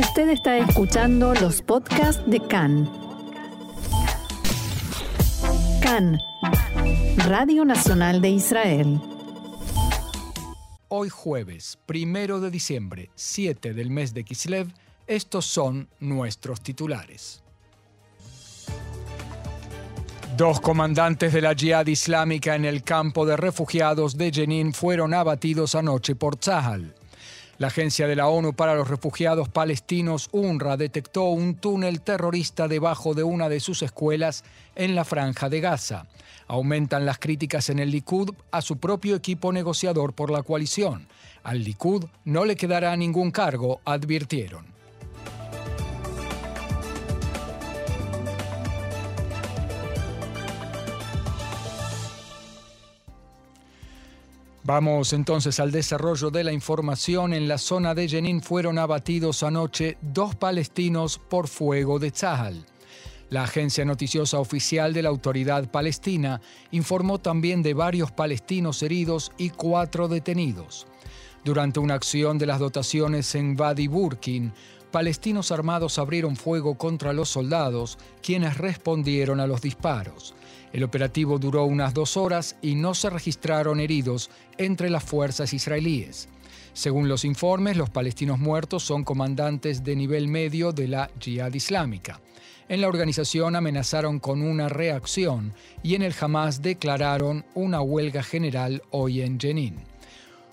Usted está escuchando los podcasts de CAN. CAN, Radio Nacional de Israel. Hoy jueves, primero de diciembre, 7 del mes de Kislev, estos son nuestros titulares. Dos comandantes de la Jihad Islámica en el campo de refugiados de Jenin fueron abatidos anoche por Tzahal. La Agencia de la ONU para los Refugiados Palestinos, UNRWA, detectó un túnel terrorista debajo de una de sus escuelas en la franja de Gaza. Aumentan las críticas en el Likud a su propio equipo negociador por la coalición. Al Likud no le quedará ningún cargo, advirtieron. Vamos entonces al desarrollo de la información. En la zona de Jenin fueron abatidos anoche dos palestinos por fuego de Tzahal. La agencia noticiosa oficial de la autoridad palestina informó también de varios palestinos heridos y cuatro detenidos. Durante una acción de las dotaciones en Badi Burkin, palestinos armados abrieron fuego contra los soldados, quienes respondieron a los disparos. El operativo duró unas dos horas y no se registraron heridos entre las fuerzas israelíes. Según los informes, los palestinos muertos son comandantes de nivel medio de la Jihad Islámica. En la organización amenazaron con una reacción y en el Hamas declararon una huelga general hoy en Jenin.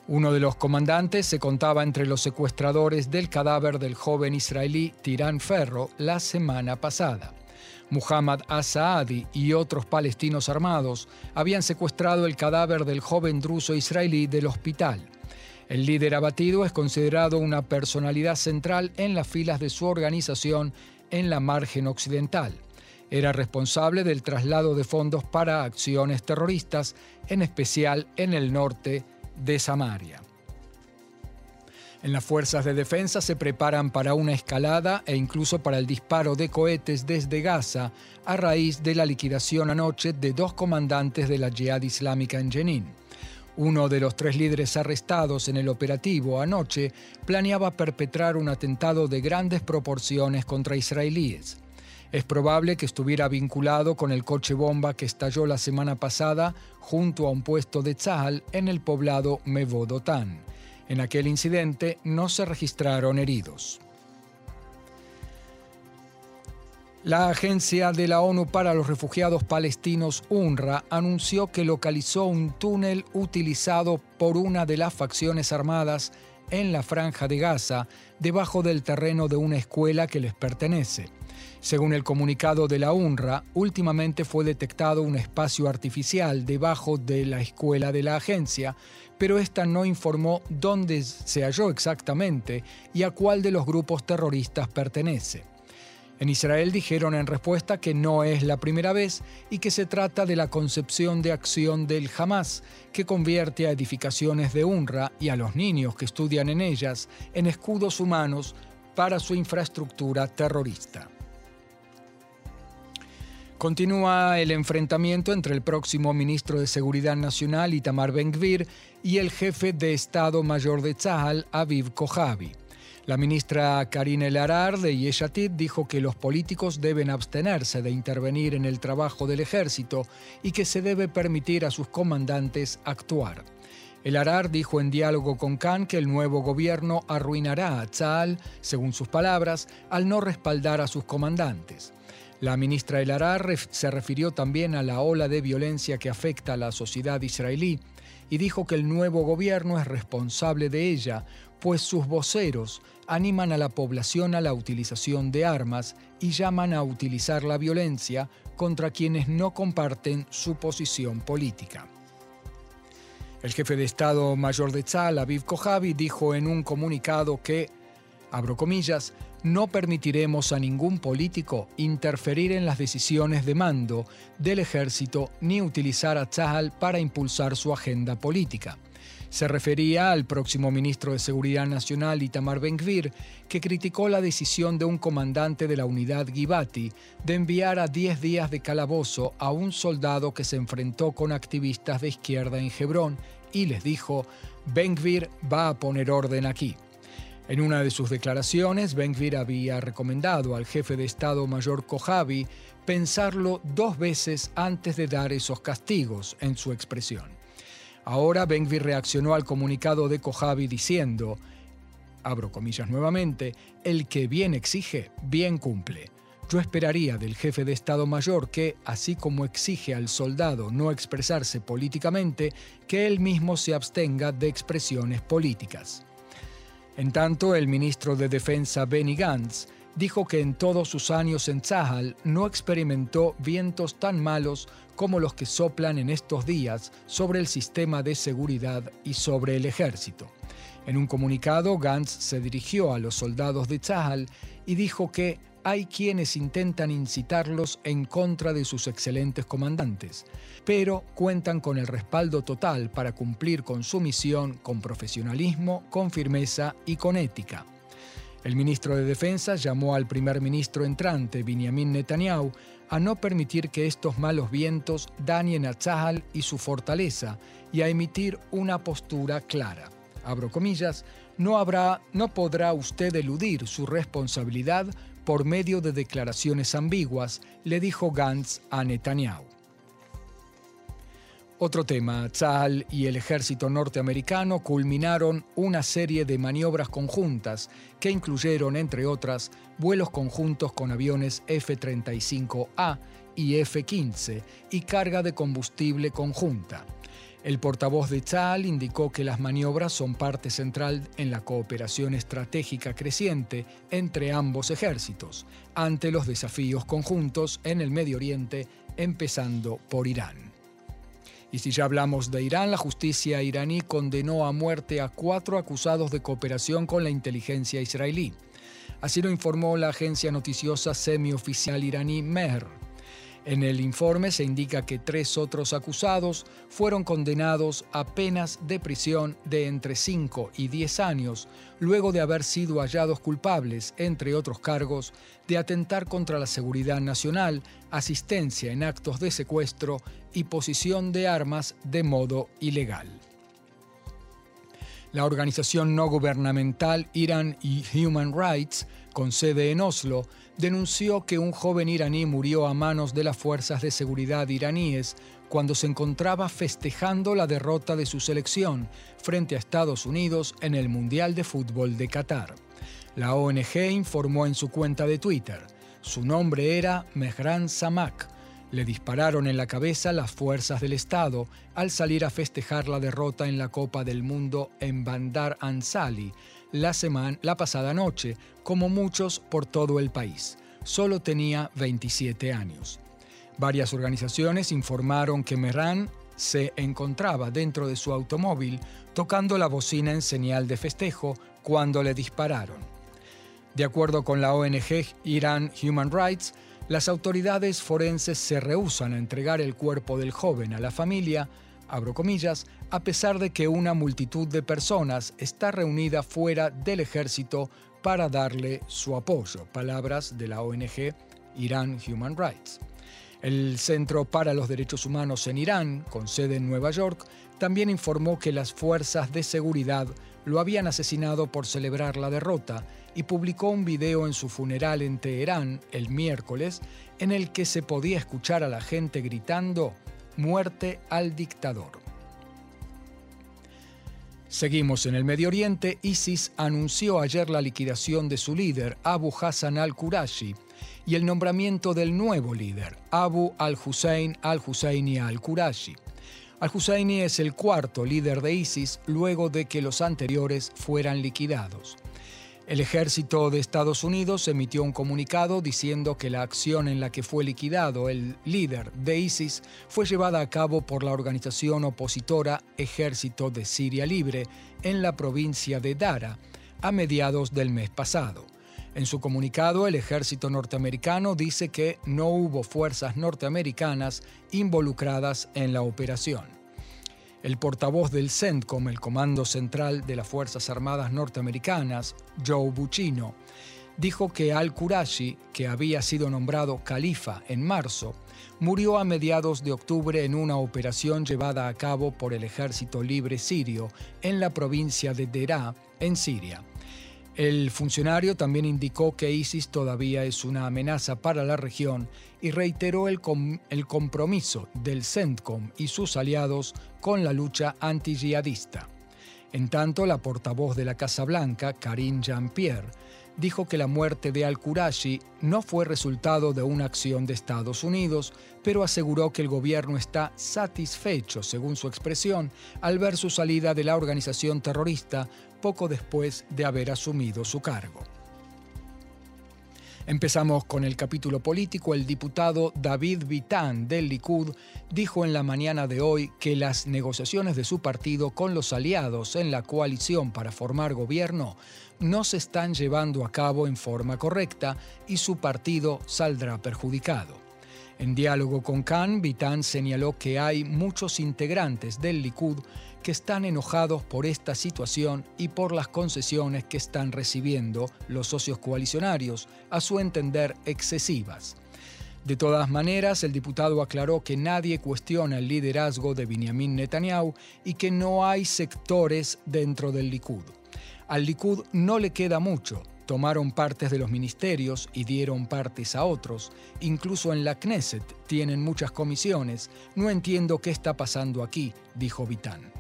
Uno de los comandantes se contaba entre los secuestradores del cadáver del joven israelí Tirán Ferro la semana pasada. Muhammad Asaadi y otros palestinos armados habían secuestrado el cadáver del joven druso israelí del hospital. El líder abatido es considerado una personalidad central en las filas de su organización en la margen occidental. Era responsable del traslado de fondos para acciones terroristas, en especial en el norte de Samaria. En las fuerzas de defensa se preparan para una escalada e incluso para el disparo de cohetes desde Gaza a raíz de la liquidación anoche de dos comandantes de la Jihad Islámica en Jenin. Uno de los tres líderes arrestados en el operativo anoche planeaba perpetrar un atentado de grandes proporciones contra israelíes. Es probable que estuviera vinculado con el coche bomba que estalló la semana pasada junto a un puesto de Tzahal en el poblado Mevodotán. En aquel incidente no se registraron heridos. La Agencia de la ONU para los Refugiados Palestinos, UNRWA, anunció que localizó un túnel utilizado por una de las facciones armadas en la franja de Gaza, debajo del terreno de una escuela que les pertenece. Según el comunicado de la UNRWA, últimamente fue detectado un espacio artificial debajo de la escuela de la agencia, pero esta no informó dónde se halló exactamente y a cuál de los grupos terroristas pertenece. En Israel dijeron en respuesta que no es la primera vez y que se trata de la concepción de acción del Hamas, que convierte a edificaciones de UNRWA y a los niños que estudian en ellas en escudos humanos para su infraestructura terrorista. Continúa el enfrentamiento entre el próximo ministro de Seguridad Nacional, Itamar Ben-Gvir, y el jefe de Estado Mayor de Tzahal, Aviv Kojavi. La ministra Karine Larar de Yeshatid dijo que los políticos deben abstenerse de intervenir en el trabajo del ejército y que se debe permitir a sus comandantes actuar. El Arar dijo en diálogo con Khan que el nuevo gobierno arruinará a Tzahal, según sus palabras, al no respaldar a sus comandantes. La ministra El Arar se refirió también a la ola de violencia que afecta a la sociedad israelí y dijo que el nuevo gobierno es responsable de ella, pues sus voceros animan a la población a la utilización de armas y llaman a utilizar la violencia contra quienes no comparten su posición política. El jefe de Estado Mayor de Tzal, Aviv Kojavi, dijo en un comunicado que, abro comillas, no permitiremos a ningún político interferir en las decisiones de mando del ejército ni utilizar a Tzahal para impulsar su agenda política. Se refería al próximo ministro de Seguridad Nacional, Itamar Ben-Gvir, que criticó la decisión de un comandante de la unidad Givati de enviar a 10 días de calabozo a un soldado que se enfrentó con activistas de izquierda en Hebrón y les dijo, Ben-Gvir va a poner orden aquí. En una de sus declaraciones, Ben-Gvir había recomendado al jefe de Estado Mayor Kojavi pensarlo dos veces antes de dar esos castigos, en su expresión. Ahora Ben-Gvir reaccionó al comunicado de Kojavi diciendo, abro comillas nuevamente, el que bien exige, bien cumple. Yo esperaría del jefe de Estado Mayor que, así como exige al soldado no expresarse políticamente, que él mismo se abstenga de expresiones políticas. En tanto, el ministro de Defensa Benny Gantz dijo que en todos sus años en Tzahal no experimentó vientos tan malos como los que soplan en estos días sobre el sistema de seguridad y sobre el ejército. En un comunicado, Gantz se dirigió a los soldados de Tzahal y dijo que hay quienes intentan incitarlos en contra de sus excelentes comandantes, pero cuentan con el respaldo total para cumplir con su misión con profesionalismo, con firmeza y con ética. El ministro de Defensa llamó al primer ministro entrante, Benjamin Netanyahu, a no permitir que estos malos vientos dañen a Tzahal y su fortaleza y a emitir una postura clara. Abro comillas, no habrá, no podrá usted eludir su responsabilidad por medio de declaraciones ambiguas, le dijo Gantz a Netanyahu. Otro tema, Tzal y el ejército norteamericano culminaron una serie de maniobras conjuntas que incluyeron, entre otras, vuelos conjuntos con aviones F-35A y F-15 y carga de combustible conjunta. El portavoz de Tzal indicó que las maniobras son parte central en la cooperación estratégica creciente entre ambos ejércitos, ante los desafíos conjuntos en el Medio Oriente, empezando por Irán. Y si ya hablamos de Irán, la justicia iraní condenó a muerte a cuatro acusados de cooperación con la inteligencia israelí. Así lo informó la agencia noticiosa semioficial iraní Mehr. En el informe se indica que tres otros acusados fueron condenados a penas de prisión de entre 5 y 10 años, luego de haber sido hallados culpables, entre otros cargos, de atentar contra la seguridad nacional, asistencia en actos de secuestro y posición de armas de modo ilegal. La organización no gubernamental Iran Human Rights, con sede en Oslo, denunció que un joven iraní murió a manos de las fuerzas de seguridad iraníes cuando se encontraba festejando la derrota de su selección frente a Estados Unidos en el Mundial de Fútbol de Qatar. La ONG informó en su cuenta de Twitter, su nombre era Mehran Samak. Le dispararon en la cabeza las fuerzas del Estado al salir a festejar la derrota en la Copa del Mundo en Bandar Ansali, la, semana, la pasada noche, como muchos por todo el país. Solo tenía 27 años. Varias organizaciones informaron que Merran se encontraba dentro de su automóvil tocando la bocina en señal de festejo cuando le dispararon. De acuerdo con la ONG Iran Human Rights, las autoridades forenses se rehusan a entregar el cuerpo del joven a la familia abro comillas, a pesar de que una multitud de personas está reunida fuera del ejército para darle su apoyo. Palabras de la ONG Iran Human Rights. El Centro para los Derechos Humanos en Irán, con sede en Nueva York, también informó que las fuerzas de seguridad lo habían asesinado por celebrar la derrota y publicó un video en su funeral en Teherán el miércoles en el que se podía escuchar a la gente gritando Muerte al dictador. Seguimos en el Medio Oriente. ISIS anunció ayer la liquidación de su líder, Abu Hassan al-Qurashi, y el nombramiento del nuevo líder, Abu al-Hussein al-Husseini al-Qurashi. Al-Husseini es el cuarto líder de ISIS luego de que los anteriores fueran liquidados. El ejército de Estados Unidos emitió un comunicado diciendo que la acción en la que fue liquidado el líder de ISIS fue llevada a cabo por la organización opositora Ejército de Siria Libre en la provincia de Dara a mediados del mes pasado. En su comunicado, el ejército norteamericano dice que no hubo fuerzas norteamericanas involucradas en la operación. El portavoz del CENTCOM, el Comando Central de las Fuerzas Armadas Norteamericanas, Joe Buccino, dijo que al-Qurashi, que había sido nombrado califa en marzo, murió a mediados de octubre en una operación llevada a cabo por el Ejército Libre Sirio en la provincia de Deraa, en Siria. El funcionario también indicó que ISIS todavía es una amenaza para la región y reiteró el, el compromiso del CENTCOM y sus aliados con la lucha anti-yihadista. En tanto, la portavoz de la Casa Blanca, Karine Jean-Pierre, dijo que la muerte de al-Qurashi no fue resultado de una acción de Estados Unidos, pero aseguró que el gobierno está satisfecho, según su expresión, al ver su salida de la organización terrorista poco después de haber asumido su cargo. Empezamos con el capítulo político. El diputado David Vitán del Likud dijo en la mañana de hoy que las negociaciones de su partido con los aliados en la coalición para formar gobierno no se están llevando a cabo en forma correcta y su partido saldrá perjudicado. En diálogo con Khan, Vitán señaló que hay muchos integrantes del Likud que están enojados por esta situación y por las concesiones que están recibiendo los socios coalicionarios, a su entender excesivas. De todas maneras, el diputado aclaró que nadie cuestiona el liderazgo de Benjamin Netanyahu y que no hay sectores dentro del Likud. Al Likud no le queda mucho, tomaron partes de los ministerios y dieron partes a otros. Incluso en la Knesset tienen muchas comisiones. No entiendo qué está pasando aquí, dijo Vitán.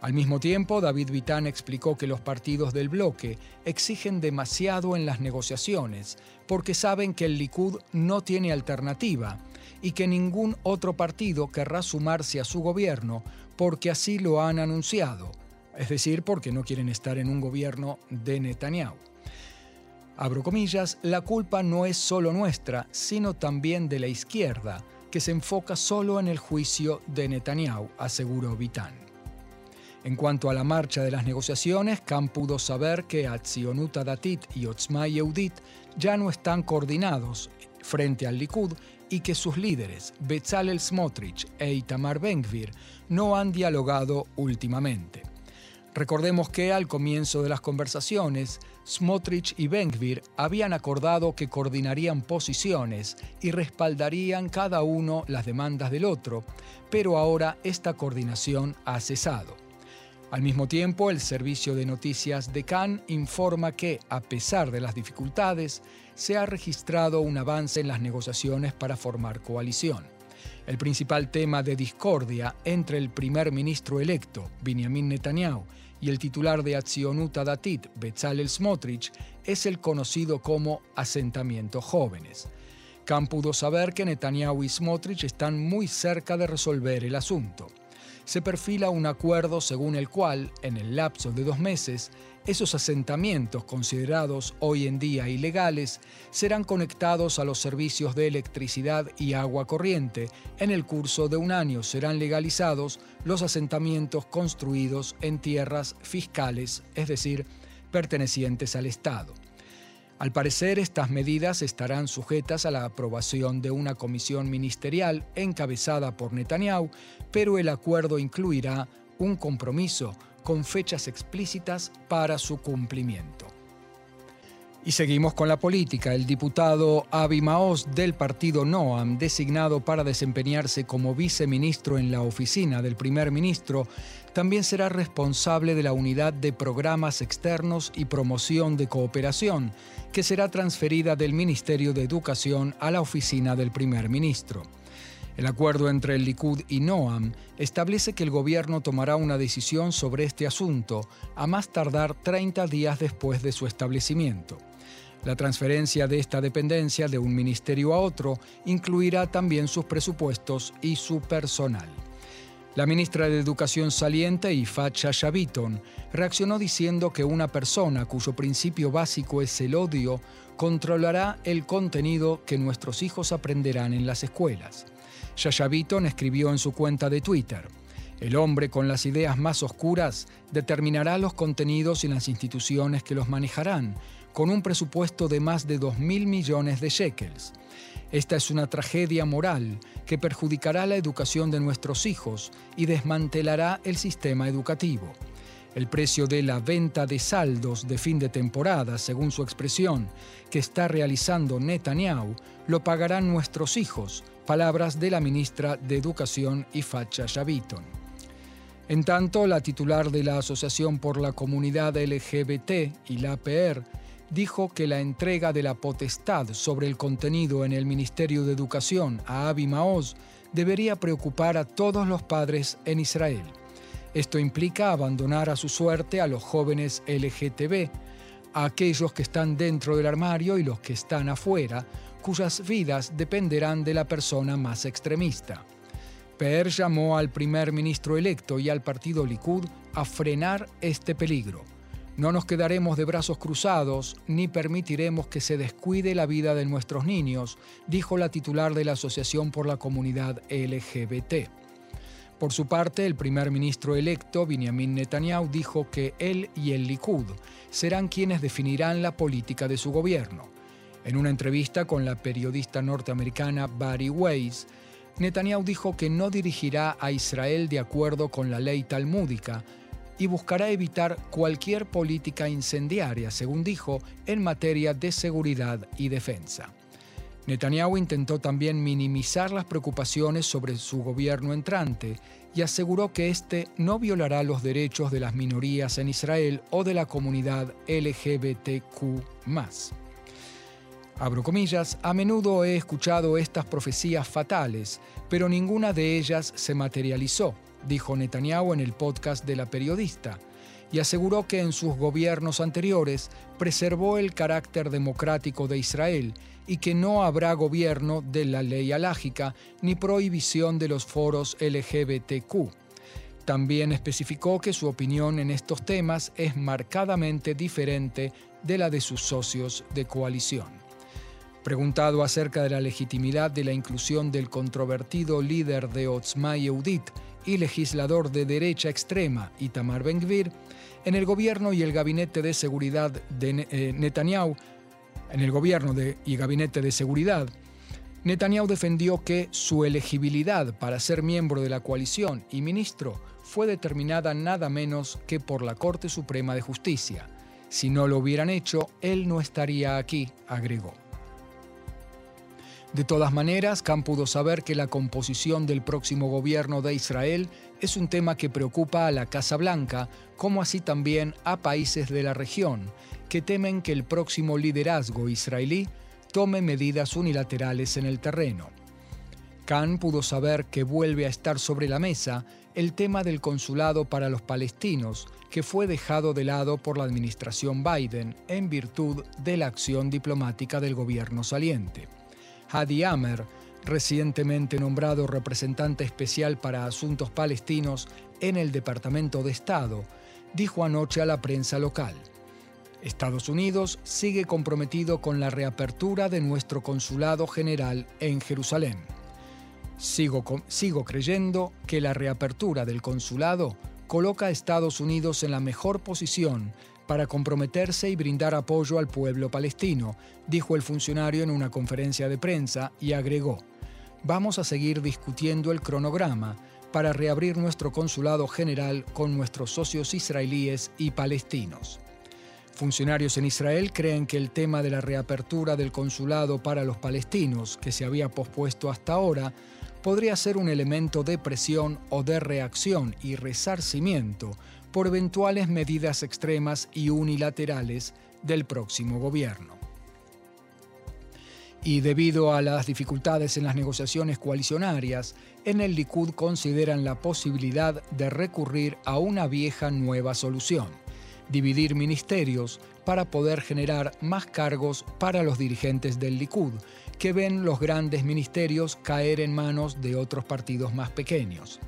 Al mismo tiempo, David Vitán explicó que los partidos del bloque exigen demasiado en las negociaciones porque saben que el Likud no tiene alternativa y que ningún otro partido querrá sumarse a su gobierno porque así lo han anunciado, es decir, porque no quieren estar en un gobierno de Netanyahu. Abro comillas, la culpa no es solo nuestra, sino también de la izquierda, que se enfoca solo en el juicio de Netanyahu, aseguró Vitán. En cuanto a la marcha de las negociaciones, Khan pudo saber que Atzionuta Datit y Otzma Yehudit ya no están coordinados frente al Likud y que sus líderes, Bezalel Smotrich e Itamar Ben-Gvir, no han dialogado últimamente. Recordemos que al comienzo de las conversaciones, Smotrich y Ben-Gvir habían acordado que coordinarían posiciones y respaldarían cada uno las demandas del otro, pero ahora esta coordinación ha cesado. Al mismo tiempo, el servicio de noticias de Cannes informa que, a pesar de las dificultades, se ha registrado un avance en las negociaciones para formar coalición. El principal tema de discordia entre el primer ministro electo, Benjamin Netanyahu, y el titular de Atzionuta Datit, Bezalel Smotrich, es el conocido como asentamiento jóvenes. Khan pudo saber que Netanyahu y Smotrich están muy cerca de resolver el asunto se perfila un acuerdo según el cual, en el lapso de dos meses, esos asentamientos considerados hoy en día ilegales serán conectados a los servicios de electricidad y agua corriente. En el curso de un año serán legalizados los asentamientos construidos en tierras fiscales, es decir, pertenecientes al Estado. Al parecer, estas medidas estarán sujetas a la aprobación de una comisión ministerial encabezada por Netanyahu, pero el acuerdo incluirá un compromiso con fechas explícitas para su cumplimiento. Y seguimos con la política. El diputado Avi Maoz del partido Noam, designado para desempeñarse como viceministro en la oficina del primer ministro, también será responsable de la unidad de programas externos y promoción de cooperación, que será transferida del Ministerio de Educación a la oficina del primer ministro. El acuerdo entre el Likud y Noam establece que el gobierno tomará una decisión sobre este asunto a más tardar 30 días después de su establecimiento. La transferencia de esta dependencia de un ministerio a otro incluirá también sus presupuestos y su personal. La ministra de Educación saliente, Ifat Shaviton, reaccionó diciendo que una persona cuyo principio básico es el odio controlará el contenido que nuestros hijos aprenderán en las escuelas. Shashaviton escribió en su cuenta de Twitter, el hombre con las ideas más oscuras determinará los contenidos y las instituciones que los manejarán, con un presupuesto de más de 2.000 millones de shekels. Esta es una tragedia moral que perjudicará la educación de nuestros hijos y desmantelará el sistema educativo. El precio de la venta de saldos de fin de temporada, según su expresión, que está realizando Netanyahu, lo pagarán nuestros hijos, palabras de la ministra de Educación Ifacha Shaviton. En tanto, la titular de la Asociación por la Comunidad LGBT y la APR dijo que la entrega de la potestad sobre el contenido en el Ministerio de Educación a Avi Maoz debería preocupar a todos los padres en Israel. Esto implica abandonar a su suerte a los jóvenes LGTB, a aquellos que están dentro del armario y los que están afuera, cuyas vidas dependerán de la persona más extremista. Per llamó al primer ministro electo y al partido Likud a frenar este peligro. No nos quedaremos de brazos cruzados ni permitiremos que se descuide la vida de nuestros niños, dijo la titular de la Asociación por la Comunidad LGBT. Por su parte, el primer ministro electo, Benjamin Netanyahu, dijo que él y el Likud serán quienes definirán la política de su gobierno. En una entrevista con la periodista norteamericana Barry Weiss, Netanyahu dijo que no dirigirá a Israel de acuerdo con la ley talmúdica, y buscará evitar cualquier política incendiaria, según dijo, en materia de seguridad y defensa. Netanyahu intentó también minimizar las preocupaciones sobre su gobierno entrante y aseguró que éste no violará los derechos de las minorías en Israel o de la comunidad LGBTQ. Abro comillas, a menudo he escuchado estas profecías fatales, pero ninguna de ellas se materializó dijo Netanyahu en el podcast de la periodista, y aseguró que en sus gobiernos anteriores preservó el carácter democrático de Israel y que no habrá gobierno de la ley alágica ni prohibición de los foros LGBTQ. También especificó que su opinión en estos temas es marcadamente diferente de la de sus socios de coalición. Preguntado acerca de la legitimidad de la inclusión del controvertido líder de Otzma Yehudit y legislador de derecha extrema Itamar Ben-Gvir, en el gobierno y el gabinete de seguridad de eh, Netanyahu, en el gobierno y gabinete de seguridad, Netanyahu defendió que su elegibilidad para ser miembro de la coalición y ministro fue determinada nada menos que por la Corte Suprema de Justicia. Si no lo hubieran hecho, él no estaría aquí, agregó. De todas maneras, Khan pudo saber que la composición del próximo gobierno de Israel es un tema que preocupa a la Casa Blanca, como así también a países de la región, que temen que el próximo liderazgo israelí tome medidas unilaterales en el terreno. Khan pudo saber que vuelve a estar sobre la mesa el tema del consulado para los palestinos, que fue dejado de lado por la administración Biden en virtud de la acción diplomática del gobierno saliente. Hadi Amer, recientemente nombrado representante especial para asuntos palestinos en el Departamento de Estado, dijo anoche a la prensa local. Estados Unidos sigue comprometido con la reapertura de nuestro consulado general en Jerusalén. Sigo, sigo, creyendo que la reapertura del consulado coloca a Estados Unidos en la mejor posición para comprometerse y brindar apoyo al pueblo palestino, dijo el funcionario en una conferencia de prensa y agregó, vamos a seguir discutiendo el cronograma para reabrir nuestro consulado general con nuestros socios israelíes y palestinos. Funcionarios en Israel creen que el tema de la reapertura del consulado para los palestinos, que se había pospuesto hasta ahora, podría ser un elemento de presión o de reacción y resarcimiento por eventuales medidas extremas y unilaterales del próximo gobierno. Y debido a las dificultades en las negociaciones coalicionarias, en el Likud consideran la posibilidad de recurrir a una vieja nueva solución, dividir ministerios para poder generar más cargos para los dirigentes del Likud, que ven los grandes ministerios caer en manos de otros partidos más pequeños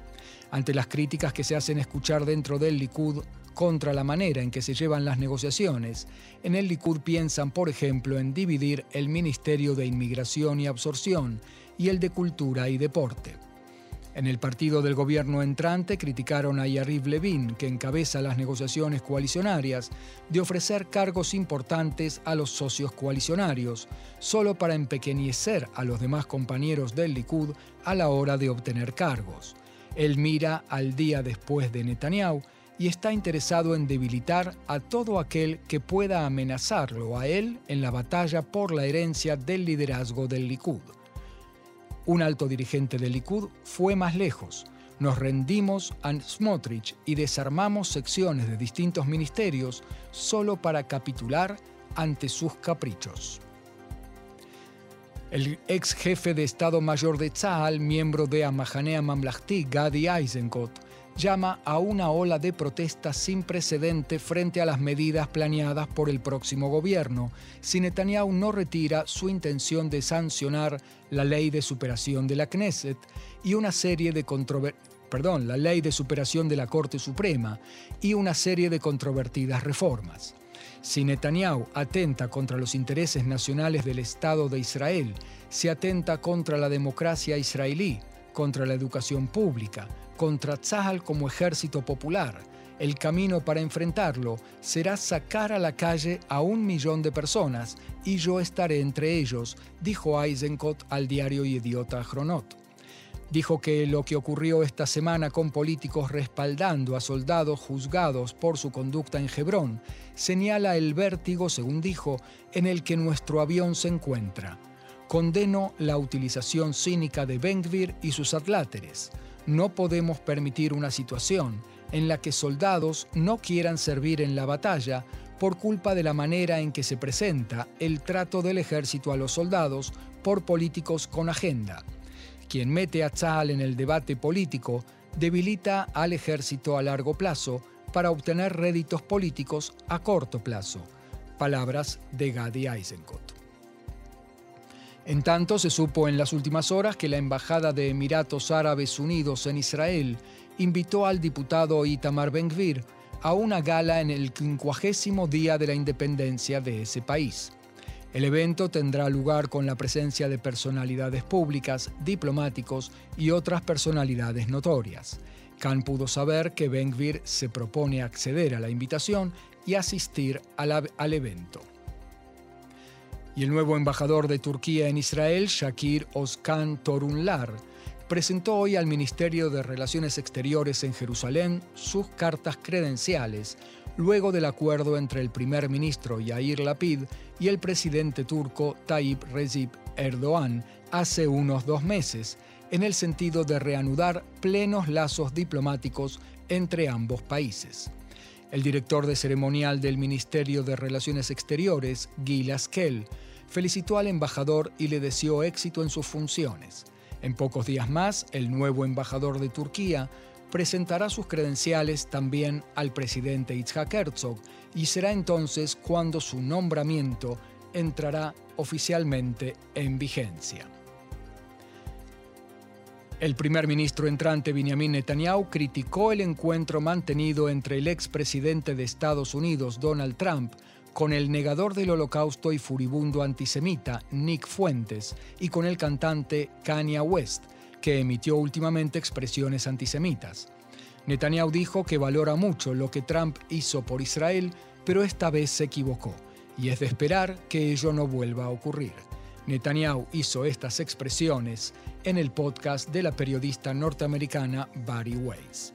ante las críticas que se hacen escuchar dentro del Likud contra la manera en que se llevan las negociaciones, en el Likud piensan, por ejemplo, en dividir el Ministerio de Inmigración y Absorción y el de Cultura y Deporte. En el partido del gobierno entrante criticaron a Yariv Levin, que encabeza las negociaciones coalicionarias, de ofrecer cargos importantes a los socios coalicionarios, solo para empequeñecer a los demás compañeros del Likud a la hora de obtener cargos. Él mira al día después de Netanyahu y está interesado en debilitar a todo aquel que pueda amenazarlo a él en la batalla por la herencia del liderazgo del Likud. Un alto dirigente del Likud fue más lejos. Nos rendimos a Smotrich y desarmamos secciones de distintos ministerios solo para capitular ante sus caprichos. El ex jefe de Estado Mayor de Tzahal, miembro de Amahanea Mamlahti, Gadi Eisenkot, llama a una ola de protestas sin precedente frente a las medidas planeadas por el próximo gobierno si Netanyahu no retira su intención de sancionar la ley de superación de la Knesset y una serie de perdón, la ley de superación de la Corte Suprema y una serie de controvertidas reformas. Si Netanyahu atenta contra los intereses nacionales del Estado de Israel, si atenta contra la democracia israelí, contra la educación pública, contra Tzahal como ejército popular, el camino para enfrentarlo será sacar a la calle a un millón de personas y yo estaré entre ellos, dijo Eisenkot al diario Idiota Chronot. Dijo que lo que ocurrió esta semana con políticos respaldando a soldados juzgados por su conducta en Hebrón señala el vértigo, según dijo, en el que nuestro avión se encuentra. Condeno la utilización cínica de Bengvir y sus atláteres. No podemos permitir una situación en la que soldados no quieran servir en la batalla por culpa de la manera en que se presenta el trato del ejército a los soldados por políticos con agenda quien mete a Tzahal en el debate político debilita al ejército a largo plazo para obtener réditos políticos a corto plazo. Palabras de Gadi Eisenkot. En tanto, se supo en las últimas horas que la Embajada de Emiratos Árabes Unidos en Israel invitó al diputado Itamar Ben-Gvir a una gala en el quincuagésimo día de la independencia de ese país. El evento tendrá lugar con la presencia de personalidades públicas, diplomáticos y otras personalidades notorias. Khan pudo saber que Ben-Gvir se propone acceder a la invitación y asistir al evento. Y el nuevo embajador de Turquía en Israel, Shakir Oskan Torunlar, presentó hoy al Ministerio de Relaciones Exteriores en Jerusalén sus cartas credenciales luego del acuerdo entre el primer ministro Yair Lapid y el presidente turco Tayyip Recep Erdogan hace unos dos meses, en el sentido de reanudar plenos lazos diplomáticos entre ambos países. El director de ceremonial del Ministerio de Relaciones Exteriores, Gil Askel, felicitó al embajador y le deseó éxito en sus funciones. En pocos días más, el nuevo embajador de Turquía presentará sus credenciales también al presidente Itzhak Herzog y será entonces cuando su nombramiento entrará oficialmente en vigencia. El primer ministro entrante Benjamin Netanyahu criticó el encuentro mantenido entre el expresidente de Estados Unidos Donald Trump con el negador del holocausto y furibundo antisemita Nick Fuentes y con el cantante Kanye West, que emitió últimamente expresiones antisemitas. Netanyahu dijo que valora mucho lo que Trump hizo por Israel, pero esta vez se equivocó, y es de esperar que ello no vuelva a ocurrir. Netanyahu hizo estas expresiones en el podcast de la periodista norteamericana Barry Weiss.